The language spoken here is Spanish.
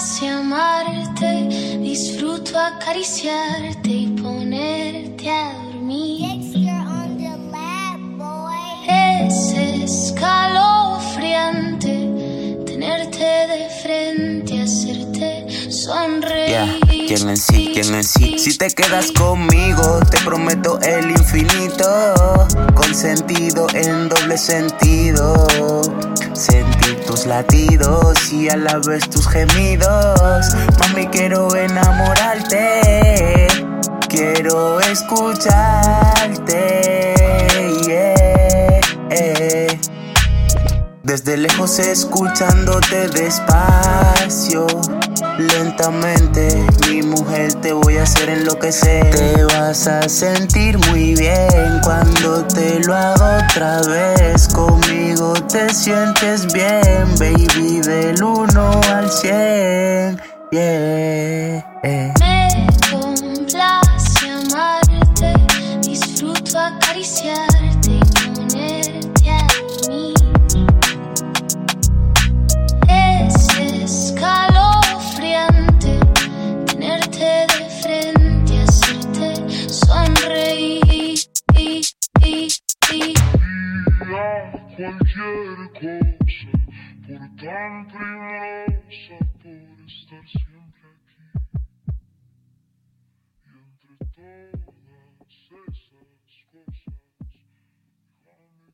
complace amarte, disfruto acariciarte y ponerte a dormir. Es escalofriante tenerte de frente, hacerte sonreír. ¿Quién en sí? ¿Quién en sí? Si te quedas conmigo, te prometo el infinito. Con sentido en doble sentido. Sentir tus latidos y a la vez tus gemidos. Mami, quiero enamorarte. Quiero escucharte. eh. Desde lejos escuchándote despacio, lentamente, mi mujer te voy a hacer enloquecer. Te vas a sentir muy bien cuando te lo hago otra vez. Conmigo te sientes bien, baby, del 1 al 100. Yeah. Me complace amarte, disfruto acariciarte cualquier cosa, por tan primorosa,